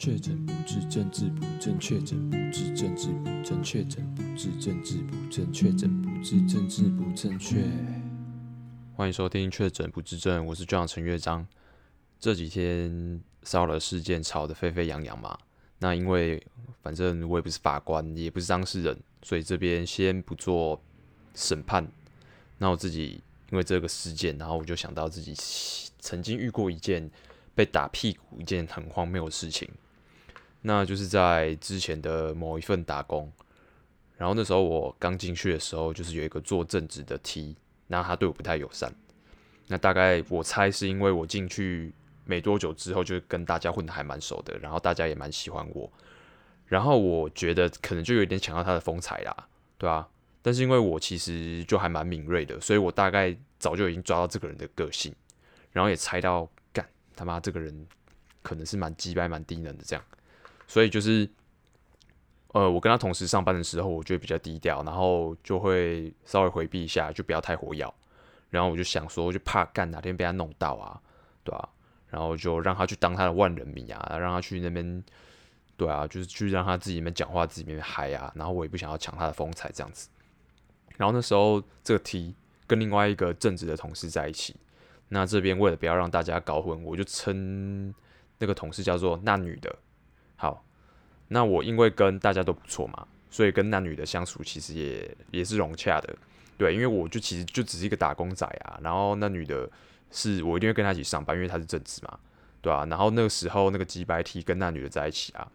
确诊不治，政治不正确；诊不治，政治不正确；诊不治，政治不正确；诊不治，政治不正确。欢迎收听《确诊不治症》，我是队长陈乐章。这几天骚扰事件吵得沸沸扬扬嘛，那因为反正我也不是法官，也不是当事人，所以这边先不做审判。那我自己因为这个事件，然后我就想到自己曾经遇过一件被打屁股，一件很荒谬的事情。那就是在之前的某一份打工，然后那时候我刚进去的时候，就是有一个做正职的 T，那他对我不太友善。那大概我猜是因为我进去没多久之后，就跟大家混得还蛮熟的，然后大家也蛮喜欢我，然后我觉得可能就有点抢到他的风采啦，对啊。但是因为我其实就还蛮敏锐的，所以我大概早就已经抓到这个人的个性，然后也猜到干他妈这个人可能是蛮鸡掰、蛮低能的这样。所以就是，呃，我跟他同时上班的时候，我觉得比较低调，然后就会稍微回避一下，就不要太火药。然后我就想说，就怕干哪天被他弄到啊，对啊，然后就让他去当他的万人迷啊，让他去那边，对啊，就是去让他自己那边讲话，自己那边嗨啊。然后我也不想要抢他的风采这样子。然后那时候这个 T 跟另外一个正直的同事在一起，那这边为了不要让大家搞混，我就称那个同事叫做那女的。好，那我因为跟大家都不错嘛，所以跟那女的相处其实也也是融洽的，对，因为我就其实就只是一个打工仔啊，然后那女的是我一定会跟她一起上班，因为她是正职嘛，对啊，然后那个时候那个鸡掰 T 跟那女的在一起啊，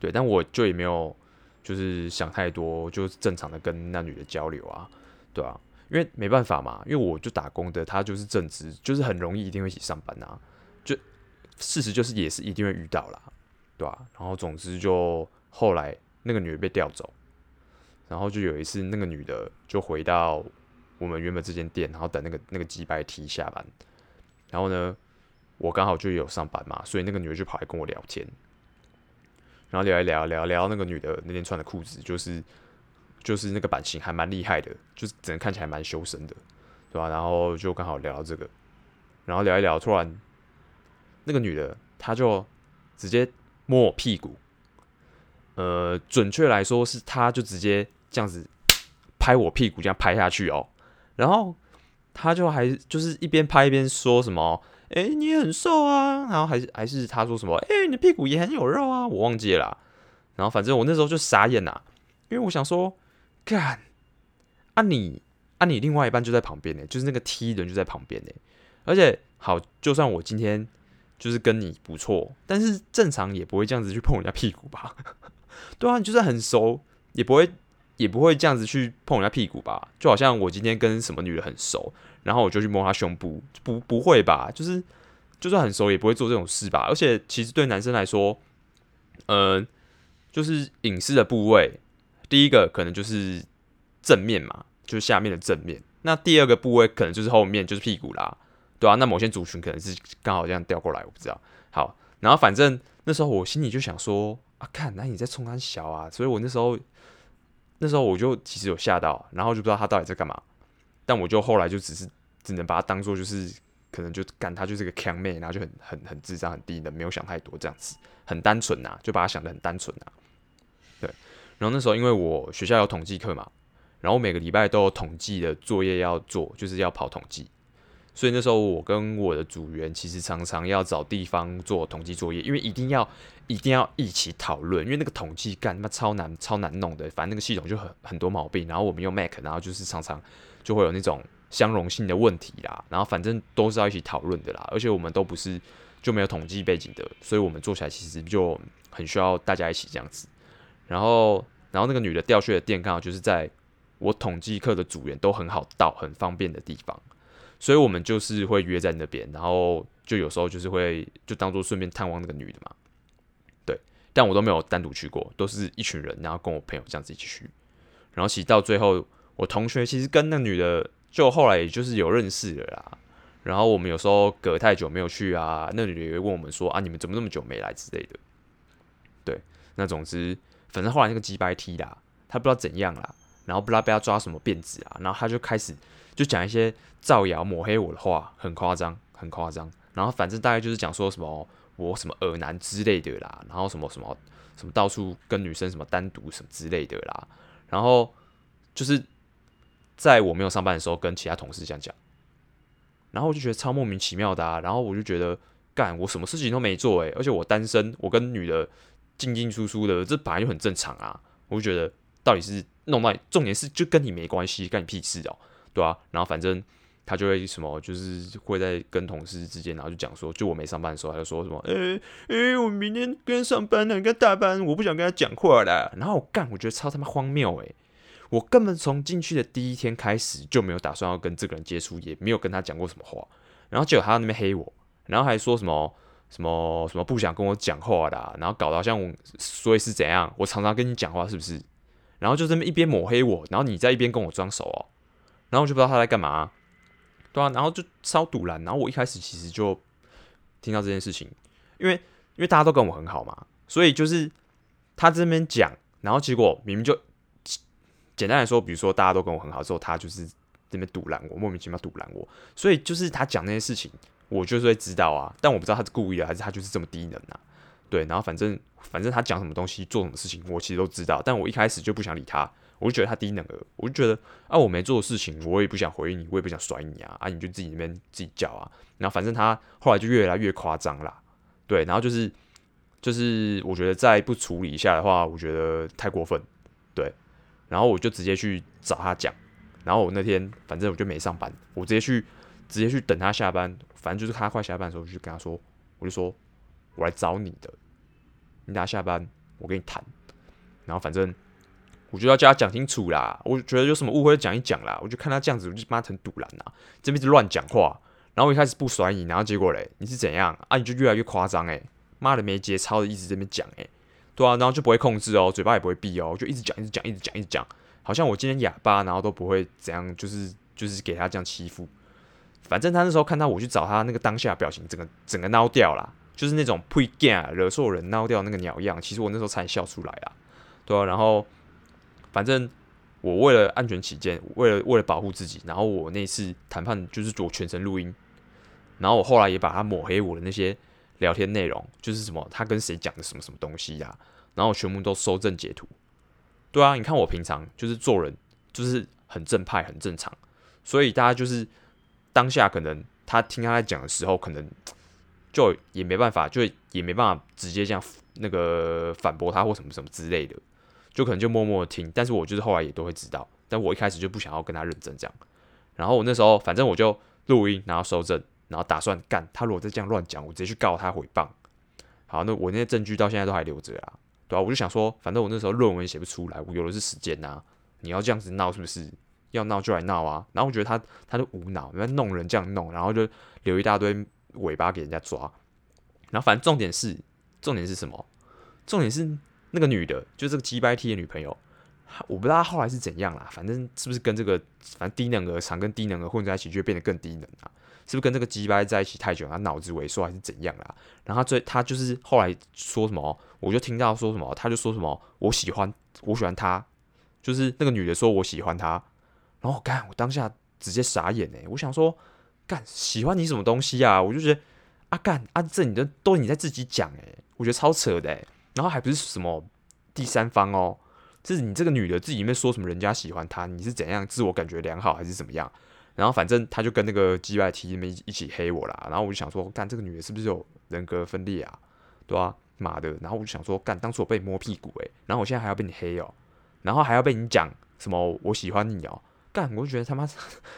对，但我就也没有就是想太多，就是正常的跟那女的交流啊，对啊，因为没办法嘛，因为我就打工的，她就是正职，就是很容易一定会一起上班啊，就事实就是也是一定会遇到啦。对吧？然后总之就后来那个女的被调走，然后就有一次那个女的就回到我们原本这间店，然后等那个那个鸡掰 T 下班，然后呢，我刚好就有上班嘛，所以那个女的就跑来跟我聊天，然后聊一聊聊聊那个女的那天穿的裤子就是就是那个版型还蛮厉害的，就是整个看起来蛮修身的，对吧？然后就刚好聊到这个，然后聊一聊，突然那个女的她就直接。摸我屁股，呃，准确来说是，他就直接这样子拍我屁股，这样拍下去哦。然后他就还就是一边拍一边说什么：“哎，你也很瘦啊。”然后还是还是他说什么：“哎，你的屁股也很有肉啊。”我忘记了。然后反正我那时候就傻眼呐，因为我想说，干啊你啊你另外一半就在旁边呢，就是那个 T 人就在旁边呢。而且好，就算我今天。就是跟你不错，但是正常也不会这样子去碰人家屁股吧？对啊，你就算很熟，也不会也不会这样子去碰人家屁股吧？就好像我今天跟什么女人很熟，然后我就去摸她胸部，不不会吧？就是就算很熟，也不会做这种事吧？而且其实对男生来说，呃，就是隐私的部位，第一个可能就是正面嘛，就是下面的正面，那第二个部位可能就是后面，就是屁股啦。对啊，那某些族群可能是刚好这样调过来，我不知道。好，然后反正那时候我心里就想说啊，看，那你在冲安小啊，所以我那时候那时候我就其实有吓到，然后就不知道他到底在干嘛。但我就后来就只是只能把他当做就是可能就干他就是个强妹，然后就很很很智商很低的，没有想太多这样子，很单纯呐，就把他想得很单纯呐。对，然后那时候因为我学校有统计课嘛，然后每个礼拜都有统计的作业要做，就是要跑统计。所以那时候我跟我的组员其实常常要找地方做统计作业，因为一定要一定要一起讨论，因为那个统计干他妈超难超难弄的，反正那个系统就很很多毛病，然后我们用 Mac，然后就是常常就会有那种相容性的问题啦，然后反正都是要一起讨论的啦，而且我们都不是就没有统计背景的，所以我们做起来其实就很需要大家一起这样子，然后然后那个女的调去的店刚好就是在我统计课的组员都很好到很方便的地方。所以我们就是会约在那边，然后就有时候就是会就当做顺便探望那个女的嘛，对。但我都没有单独去过，都是一群人，然后跟我朋友这样子一起去。然后其实到最后，我同学其实跟那女的就后来也就是有认识了啦。然后我们有时候隔太久没有去啊，那女的也会问我们说啊，你们怎么那么久没来之类的。对，那总之反正后来那个鸡掰 T 啦，他不知道怎样啦，然后不知道被他抓什么辫子啊，然后他就开始。就讲一些造谣抹黑我的话，很夸张，很夸张。然后反正大概就是讲说什么，我什么恶男之类的啦，然后什么什么什么到处跟女生什么单独什么之类的啦，然后就是在我没有上班的时候跟其他同事这样讲，然后我就觉得超莫名其妙的啊，然后我就觉得干我什么事情都没做诶、而且我单身，我跟女的进进出出的，这本来就很正常啊，我就觉得到底是弄到重点是就跟你没关系，干你屁事哦，对啊，然后反正。他就会什么，就是会在跟同事之间，然后就讲说，就我没上班的时候，他就说什么，诶、欸、诶、我明天跟上班呢，跟大班，我不想跟他讲话了。然后我干，我觉得超他妈荒谬诶，我根本从进去的第一天开始就没有打算要跟这个人接触，也没有跟他讲过什么话。然后结果他那边黑我，然后还说什么什么什么不想跟我讲话的，然后搞得好像我所以是怎样，我常常跟你讲话是不是？然后就这么一边抹黑我，然后你在一边跟我装熟哦，然后我就不知道他在干嘛。对啊，然后就超堵拦，然后我一开始其实就听到这件事情，因为因为大家都跟我很好嘛，所以就是他这边讲，然后结果明明就简单来说，比如说大家都跟我很好之后，他就是这边堵拦我，莫名其妙堵拦我，所以就是他讲那些事情，我就是会知道啊，但我不知道他是故意的还是他就是这么低能啊，对，然后反正反正他讲什么东西做什么事情，我其实都知道，但我一开始就不想理他。我就觉得他低能儿，我就觉得啊，我没做的事情，我也不想回应你，我也不想甩你啊，啊，你就自己那边自己叫啊。然后反正他后来就越来越夸张啦，对，然后就是就是我觉得再不处理一下的话，我觉得太过分，对。然后我就直接去找他讲，然后我那天反正我就没上班，我直接去直接去等他下班，反正就是他快下班的时候，我就跟他说，我就说我来找你的，你等下下班我跟你谈，然后反正。我就要叫他讲清楚啦！我觉得有什么误会讲一讲啦！我就看他这样子，我就骂他很赌烂呐，这边是乱讲话。然后我一开始不甩你，然后结果嘞，你是怎样啊？你就越来越夸张诶，妈的没节操的一直这边讲诶，对啊，然后就不会控制哦，嘴巴也不会闭哦，就一直讲，一直讲，一直讲，一直讲，好像我今天哑巴，然后都不会怎样，就是就是给他这样欺负。反正他那时候看到我去找他那个当下表情，整个整个孬掉啦，就是那种呸干惹错人孬掉那个鸟样。其实我那时候才笑出来啦，对啊，然后。反正我为了安全起见，为了为了保护自己，然后我那次谈判就是做全程录音，然后我后来也把他抹黑我的那些聊天内容，就是什么他跟谁讲的什么什么东西呀、然后我全部都收证截图。对啊，你看我平常就是做人就是很正派很正常，所以大家就是当下可能他听他在讲的时候，可能就也没办法，就也没办法直接这样那个反驳他或什么什么之类的。就可能就默默的听，但是我就是后来也都会知道，但我一开始就不想要跟他认真这样，然后我那时候反正我就录音，然后收证，然后打算干他如果再这样乱讲，我直接去告他诽谤。好，那我那些证据到现在都还留着啊，对吧、啊？我就想说，反正我那时候论文写不出来，我有的是时间呐、啊，你要这样子闹是不是？要闹就来闹啊！然后我觉得他他就无脑，那弄人这样弄，然后就留一大堆尾巴给人家抓，然后反正重点是重点是什么？重点是。那个女的，就这个鸡掰 T 的女朋友，我不知道她后来是怎样啦。反正是不是跟这个反正低能儿常跟低能儿混在一起，就会变得更低能啊？是不是跟这个鸡掰在一起太久，她脑子萎缩还是怎样啦？然后最她就是后来说什么，我就听到说什么，她就说什么我喜欢我喜欢她，就是那个女的说我喜欢她，然后干我当下直接傻眼哎，我想说干喜欢你什么东西啊？我就觉得啊干啊这你的都你在自己讲哎，我觉得超扯的哎。然后还不是什么第三方哦，就是你这个女的自己里面说什么人家喜欢她，你是怎样自我感觉良好还是怎么样？然后反正他就跟那个 G Y T 们一起黑我啦。然后我就想说，干这个女的是不是有人格分裂啊？对啊，妈的！然后我就想说，干当初我被摸屁股诶，然后我现在还要被你黑哦，然后还要被你讲什么我喜欢你哦，干我就觉得他妈，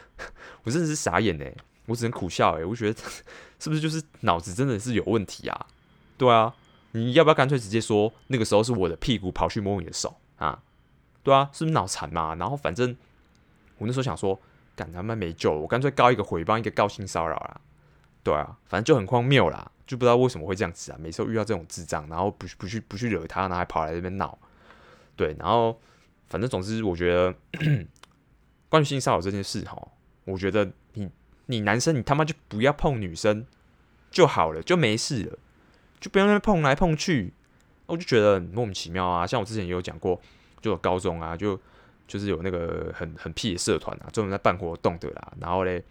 我真的是傻眼诶，我只能苦笑诶，我觉得 是不是就是脑子真的是有问题啊？对啊。你要不要干脆直接说那个时候是我的屁股跑去摸你的手啊？对啊，是不是脑残嘛？然后反正我那时候想说，干他妈没救，我干脆告一个诽谤，一个告性骚扰啦。对啊，反正就很荒谬啦，就不知道为什么会这样子啊。每次遇到这种智障，然后不去不去不去惹他，然后还跑来这边闹。对，然后反正总之，我觉得 关于性骚扰这件事哈，我觉得你你男生你他妈就不要碰女生就好了，就没事了。就不要那边碰来碰去，我就觉得很莫名其妙啊。像我之前也有讲过，就有高中啊，就就是有那个很很屁的社团啊，专门在办活动的啦。然后嘞，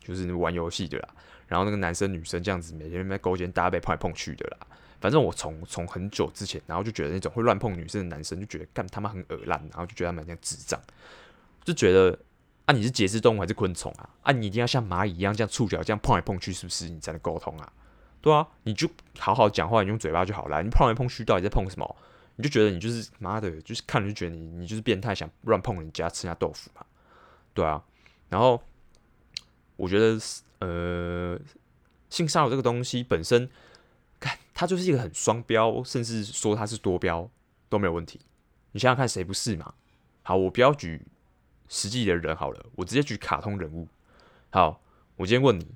就是玩游戏的啦。然后那个男生女生这样子每天在勾肩搭背碰来碰去的啦。反正我从从很久之前，然后就觉得那种会乱碰女生的男生，就觉得干他妈很恶烂，然后就觉得他们像智障，就觉得啊你是节肢动物还是昆虫啊？啊你一定要像蚂蚁一样这样触角这样碰来碰去，是不是你才能沟通啊？对啊，你就好好讲话，你用嘴巴就好了。你碰来碰去，到底在碰什么？你就觉得你就是妈的，就是看了就觉得你你就是变态，想乱碰人家吃人家豆腐嘛？对啊，然后我觉得呃，性骚扰这个东西本身。看它就是一个很双标，甚至说它是多标都没有问题。你想想看，谁不是嘛？好，我不要举实际的人好了，我直接举卡通人物。好，我今天问你，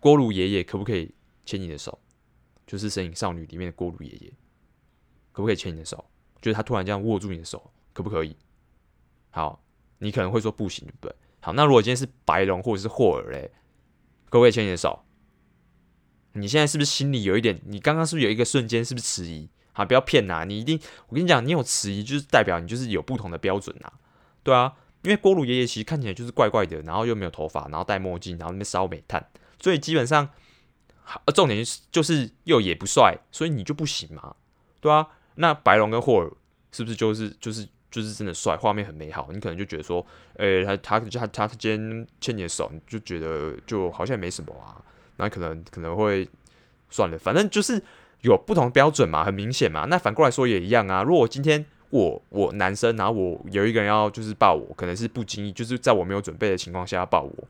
锅炉爷爷可不可以牵你的手？就是《神隐少女》里面的锅炉爷爷，可不可以牵你的手？就是他突然这样握住你的手，可不可以？好，你可能会说不行，对不对？好，那如果今天是白龙或者是霍尔嘞，可不可以牵你的手？你现在是不是心里有一点？你刚刚是不是有一个瞬间是不是迟疑？好，不要骗呐！你一定，我跟你讲，你有迟疑，就是代表你就是有不同的标准呐。对啊，因为锅炉爷爷其实看起来就是怪怪的，然后又没有头发，然后戴墨镜，然后那边烧煤炭，所以基本上，呃，重点就是又也不帅，所以你就不行嘛。对啊，那白龙跟霍尔是不是就是就是就是真的帅，画面很美好？你可能就觉得说，诶、欸，他他他他今天牵你的手，你就觉得就好像也没什么啊。那可能可能会算了，反正就是有不同标准嘛，很明显嘛。那反过来说也一样啊。如果今天我我男生，然后我有一个人要就是抱我，可能是不经意，就是在我没有准备的情况下要抱我，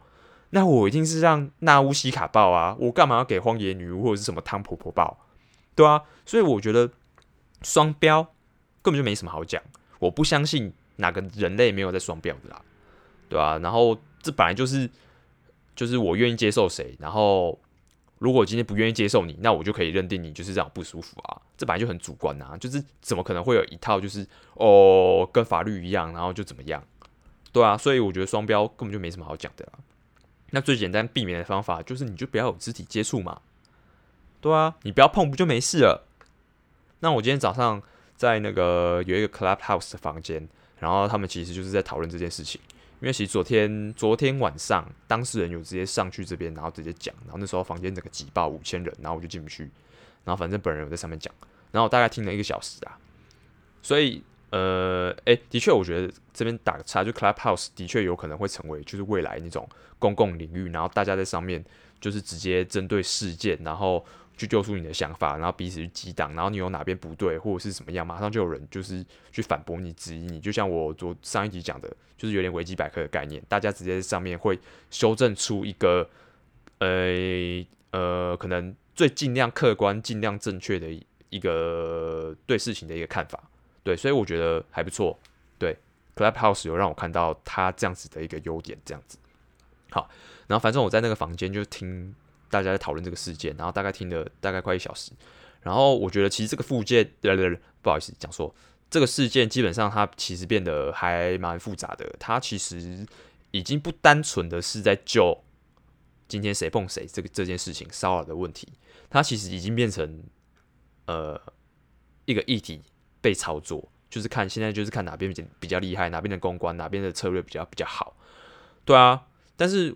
那我一定是让纳乌西卡报啊。我干嘛要给荒野女巫或者是什么汤婆婆报？对啊，所以我觉得双标根本就没什么好讲。我不相信哪个人类没有在双标的啦，对啊，然后这本来就是。就是我愿意接受谁，然后如果今天不愿意接受你，那我就可以认定你就是这样不舒服啊。这本来就很主观啊，就是怎么可能会有一套就是哦跟法律一样，然后就怎么样？对啊，所以我觉得双标根本就没什么好讲的啦。那最简单避免的方法就是你就不要有肢体接触嘛。对啊，你不要碰不就没事了？那我今天早上在那个有一个 Clubhouse 的房间，然后他们其实就是在讨论这件事情。因为其实昨天昨天晚上，当事人有直接上去这边，然后直接讲，然后那时候房间整个挤爆五千人，然后我就进不去，然后反正本人有在上面讲，然后我大概听了一个小时啊，所以呃，诶，的确我觉得这边打个叉，就 Clubhouse 的确有可能会成为就是未来那种公共领域，然后大家在上面就是直接针对事件，然后。去救出你的想法，然后彼此去激荡，然后你有哪边不对或者是什么样，马上就有人就是去反驳你、质疑你。就像我昨上一集讲的，就是有点维基百科的概念，大家直接在上面会修正出一个，呃呃，可能最尽量客观、尽量正确的一个对事情的一个看法。对，所以我觉得还不错。对，Clubhouse 有让我看到他这样子的一个优点，这样子。好，然后反正我在那个房间就听。大家在讨论这个事件，然后大概听了大概快一小时，然后我觉得其实这个附件，对对对，不好意思讲说这个事件基本上它其实变得还蛮复杂的，它其实已经不单纯的是在救今天谁碰谁这个这件事情骚扰的问题，它其实已经变成呃一个议题被操作，就是看现在就是看哪边比较厉害，哪边的公关哪边的策略比较比较好，对啊，但是。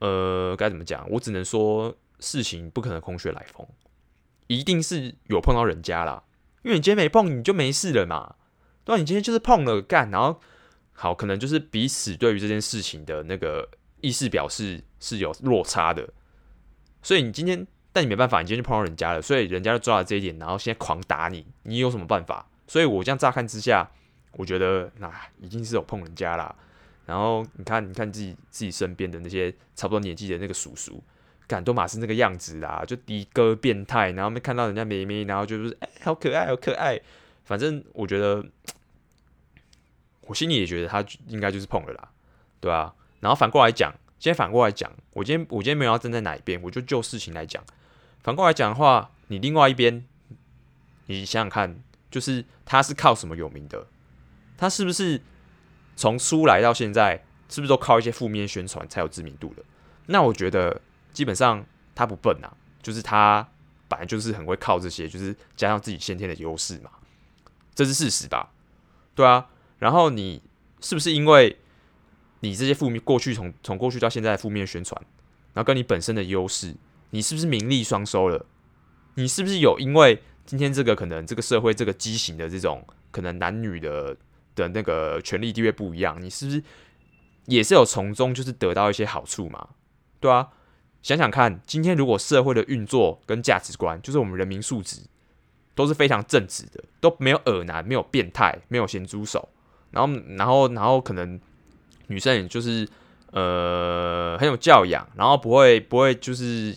呃，该怎么讲？我只能说，事情不可能空穴来风，一定是有碰到人家啦。因为你今天没碰，你就没事了嘛。对啊，你今天就是碰了干，然后好，可能就是彼此对于这件事情的那个意思表示是有落差的。所以你今天，但你没办法，你今天就碰到人家了，所以人家就抓了这一点，然后现在狂打你，你有什么办法？所以我这样乍看之下，我觉得那已经是有碰人家啦。然后你看，你看自己自己身边的那些差不多年纪的那个叔叔，感都马是那个样子啦，就的哥变态，然后没看到人家妹妹，然后就是哎，好可爱，好可爱。反正我觉得，我心里也觉得他应该就是碰了啦，对啊。然后反过来讲，今天反过来讲，我今天我今天没有要站在哪一边，我就就事情来讲。反过来讲的话，你另外一边，你想想看，就是他是靠什么有名的？他是不是？从出来到现在，是不是都靠一些负面宣传才有知名度的？那我觉得基本上他不笨啊，就是他本来就是很会靠这些，就是加上自己先天的优势嘛，这是事实吧？对啊。然后你是不是因为你这些负面过去从从过去到现在负面宣传，然后跟你本身的优势，你是不是名利双收了？你是不是有因为今天这个可能这个社会这个畸形的这种可能男女的的那个权力地位不一样，你是不是也是有从中就是得到一些好处嘛？对啊，想想看，今天如果社会的运作跟价值观，就是我们人民素质都是非常正直的，都没有恶男，没有变态，没有咸猪手，然后然后然后可能女生也就是呃很有教养，然后不会不会就是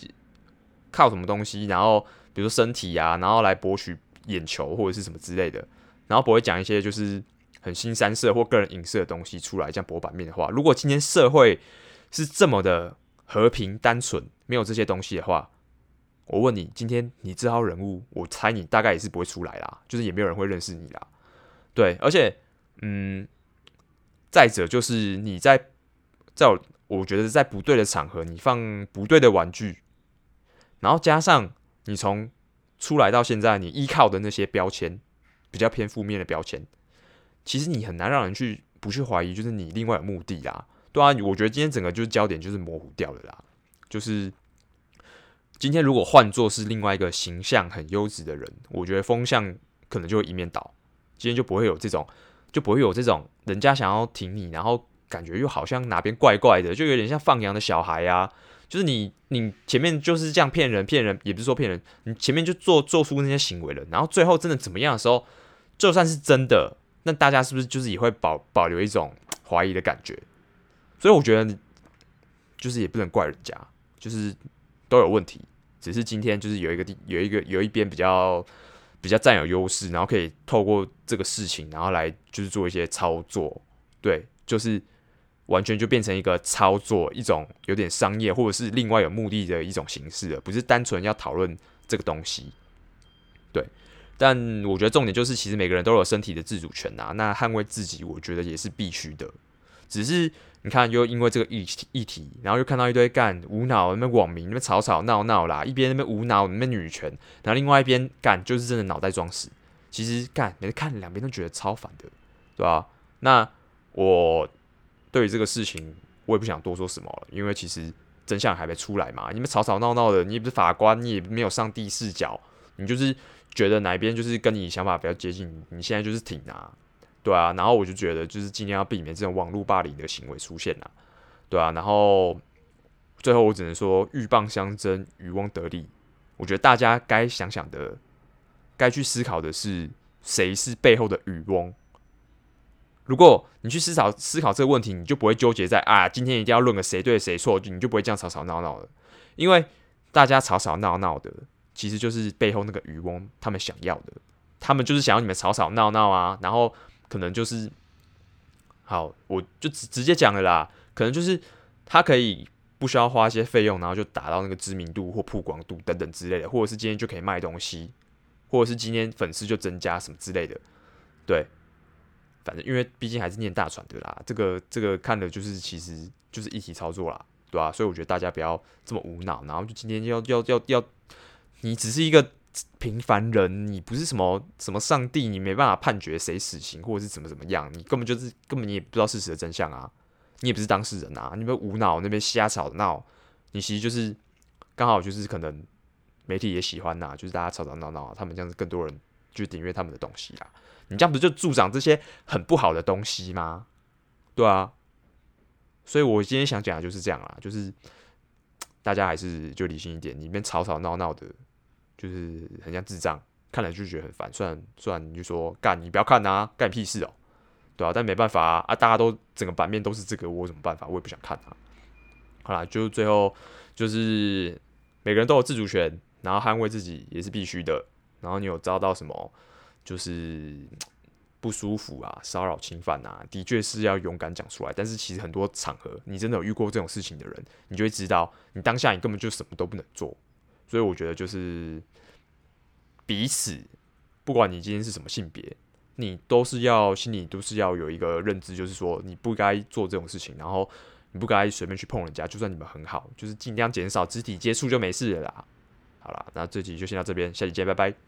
靠什么东西，然后。比如说身体啊，然后来博取眼球或者是什么之类的，然后不会讲一些就是很新三色或个人隐私的东西出来，这样博版面的话，如果今天社会是这么的和平单纯，没有这些东西的话，我问你，今天你这号人物，我猜你大概也是不会出来啦，就是也没有人会认识你啦。对，而且，嗯，再者就是你在在我，我觉得在不对的场合，你放不对的玩具，然后加上。你从出来到现在，你依靠的那些标签，比较偏负面的标签，其实你很难让人去不去怀疑，就是你另外有目的啦，对啊，我觉得今天整个就是焦点就是模糊掉了啦，就是今天如果换作是另外一个形象很优质的人，我觉得风向可能就会一面倒，今天就不会有这种，就不会有这种人家想要挺你，然后感觉又好像哪边怪怪的，就有点像放羊的小孩啊。就是你，你前面就是这样骗人，骗人也不是说骗人，你前面就做做出那些行为了，然后最后真的怎么样的时候，就算是真的，那大家是不是就是也会保保留一种怀疑的感觉？所以我觉得，就是也不能怪人家，就是都有问题，只是今天就是有一个地有一个有一边比较比较占有优势，然后可以透过这个事情，然后来就是做一些操作，对，就是。完全就变成一个操作，一种有点商业或者是另外有目的的一种形式了，不是单纯要讨论这个东西。对，但我觉得重点就是，其实每个人都有身体的自主权呐，那捍卫自己，我觉得也是必须的。只是你看，又因为这个议题议题，然后又看到一堆干无脑那边网民那边吵吵闹闹啦，一边那边无脑那边女权，然后另外一边干就是真的脑袋装屎。其实干，每次看两边都觉得超烦的，对吧？那我。对于这个事情，我也不想多说什么了，因为其实真相还没出来嘛。你们吵吵闹闹的，你也不是法官，你也没有上帝视角，你就是觉得哪一边就是跟你想法比较接近，你现在就是挺啊，对啊。然后我就觉得，就是尽量要避免这种网络霸凌的行为出现啊，对啊。然后最后我只能说，鹬蚌相争，渔翁得利。我觉得大家该想想的，该去思考的是，谁是背后的渔翁。如果你去思考思考这个问题，你就不会纠结在啊，今天一定要论个谁对谁错，你就不会这样吵吵闹闹的。因为大家吵吵闹闹的，其实就是背后那个渔翁他们想要的，他们就是想要你们吵吵闹闹啊，然后可能就是，好，我就直直接讲了啦，可能就是他可以不需要花一些费用，然后就达到那个知名度或曝光度等等之类的，或者是今天就可以卖东西，或者是今天粉丝就增加什么之类的，对。反正因为毕竟还是念大船的啦，这个这个看的就是其实就是一体操作啦，对吧、啊？所以我觉得大家不要这么无脑，然后就今天要要要要，你只是一个平凡人，你不是什么什么上帝，你没办法判决谁死刑或者是怎么怎么样，你根本就是根本你也不知道事实的真相啊，你也不是当事人啊，你们无脑那边瞎吵闹，你其实就是刚好就是可能媒体也喜欢呐，就是大家吵吵闹闹，他们这样子更多人就订阅他们的东西啦。你这样不就助长这些很不好的东西吗？对啊，所以我今天想讲的就是这样啦，就是 大家还是就理性一点，里面吵吵闹闹的，就是很像智障，看了就觉得很烦。虽然虽然你就说干你不要看啊，干你屁事哦，对啊，但没办法啊，大家都整个版面都是这个，我有什么办法？我也不想看啊。好啦，就最后就是每个人都有自主权，然后捍卫自己也是必须的。然后你有遭到什么？就是 不舒服啊，骚扰、侵犯啊，的确是要勇敢讲出来。但是其实很多场合，你真的有遇过这种事情的人，你就会知道，你当下你根本就什么都不能做。所以我觉得就是彼此，不管你今天是什么性别，你都是要心里都是要有一个认知，就是说你不该做这种事情，然后你不该随便去碰人家，就算你们很好，就是尽量减少肢体接触就没事了啦。好啦，那这集就先到这边，下期见，拜拜。